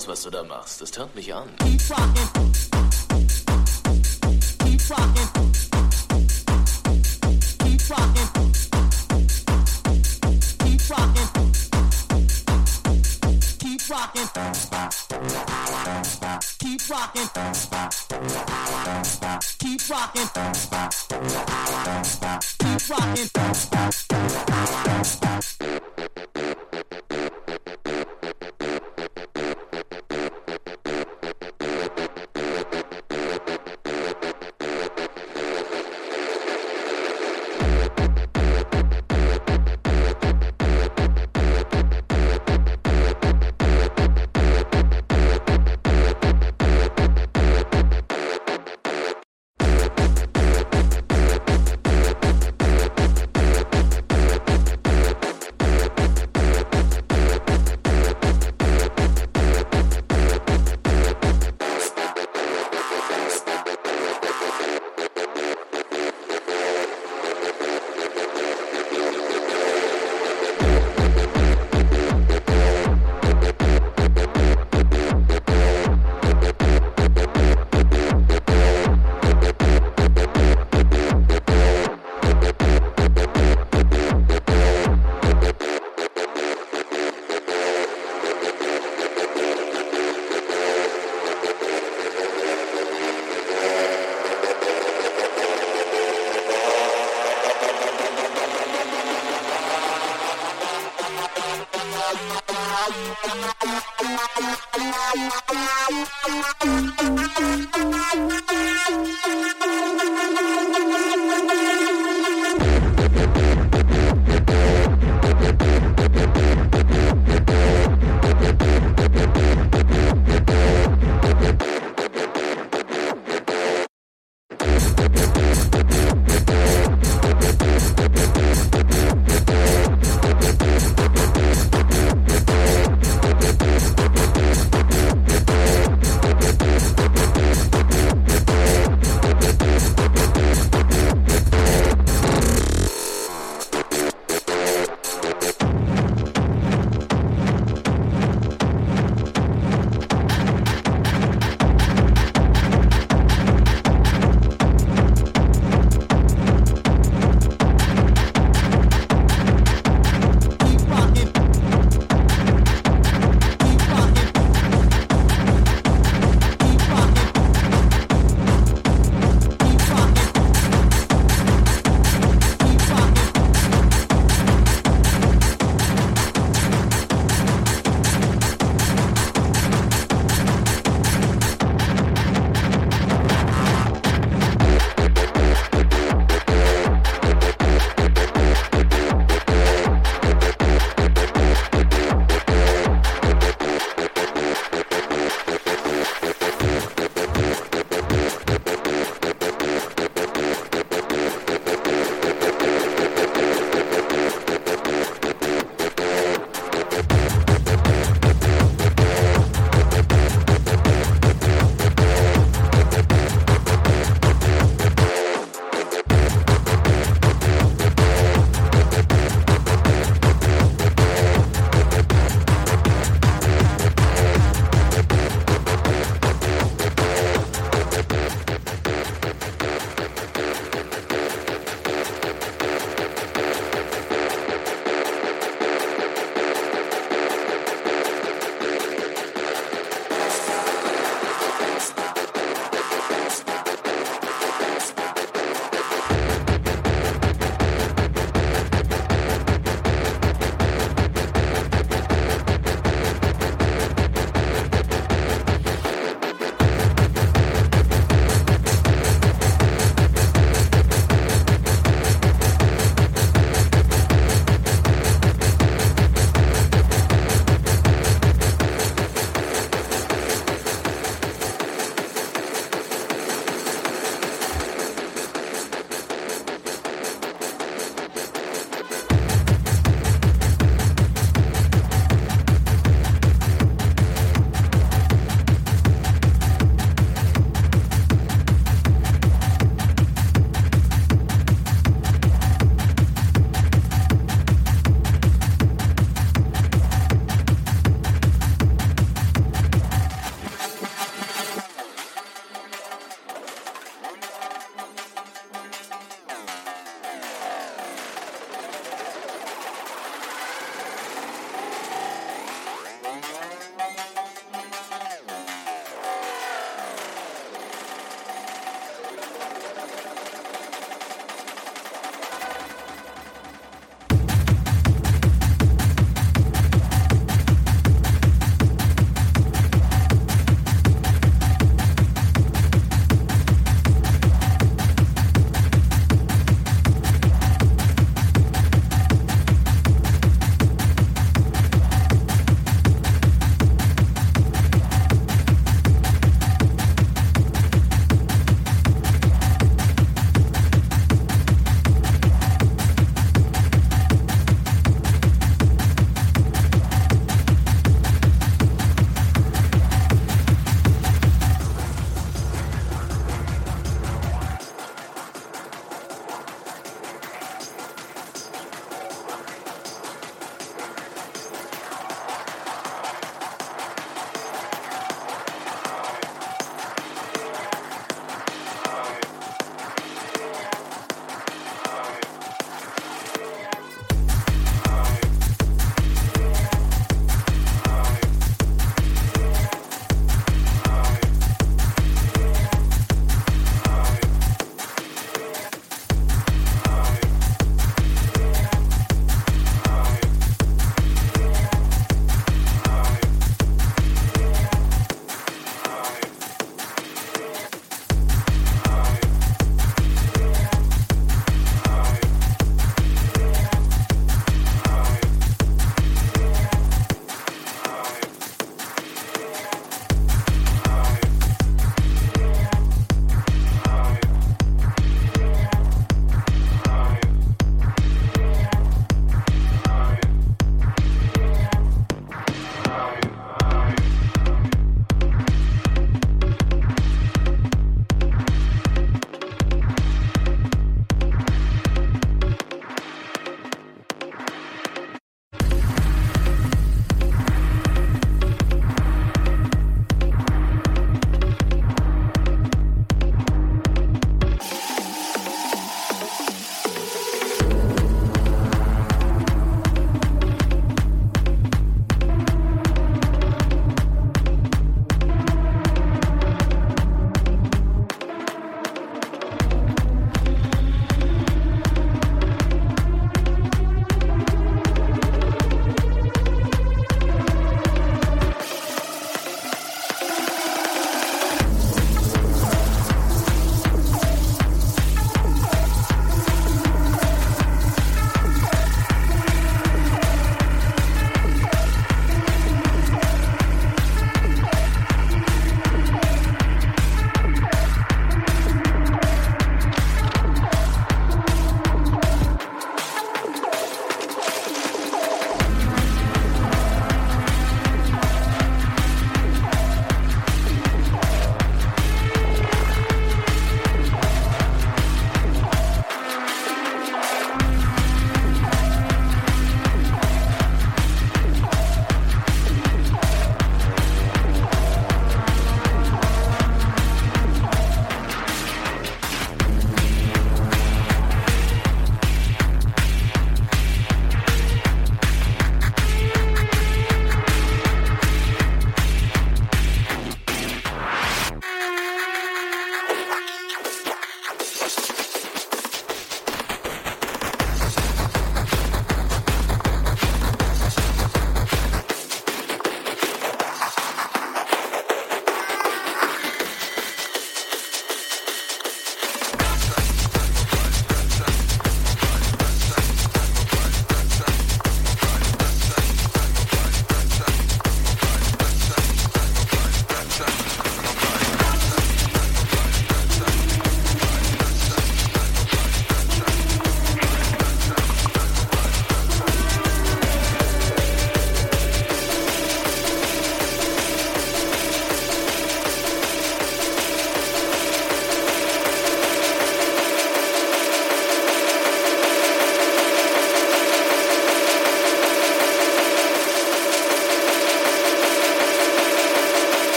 aus, was du da machst. Das hört mich an.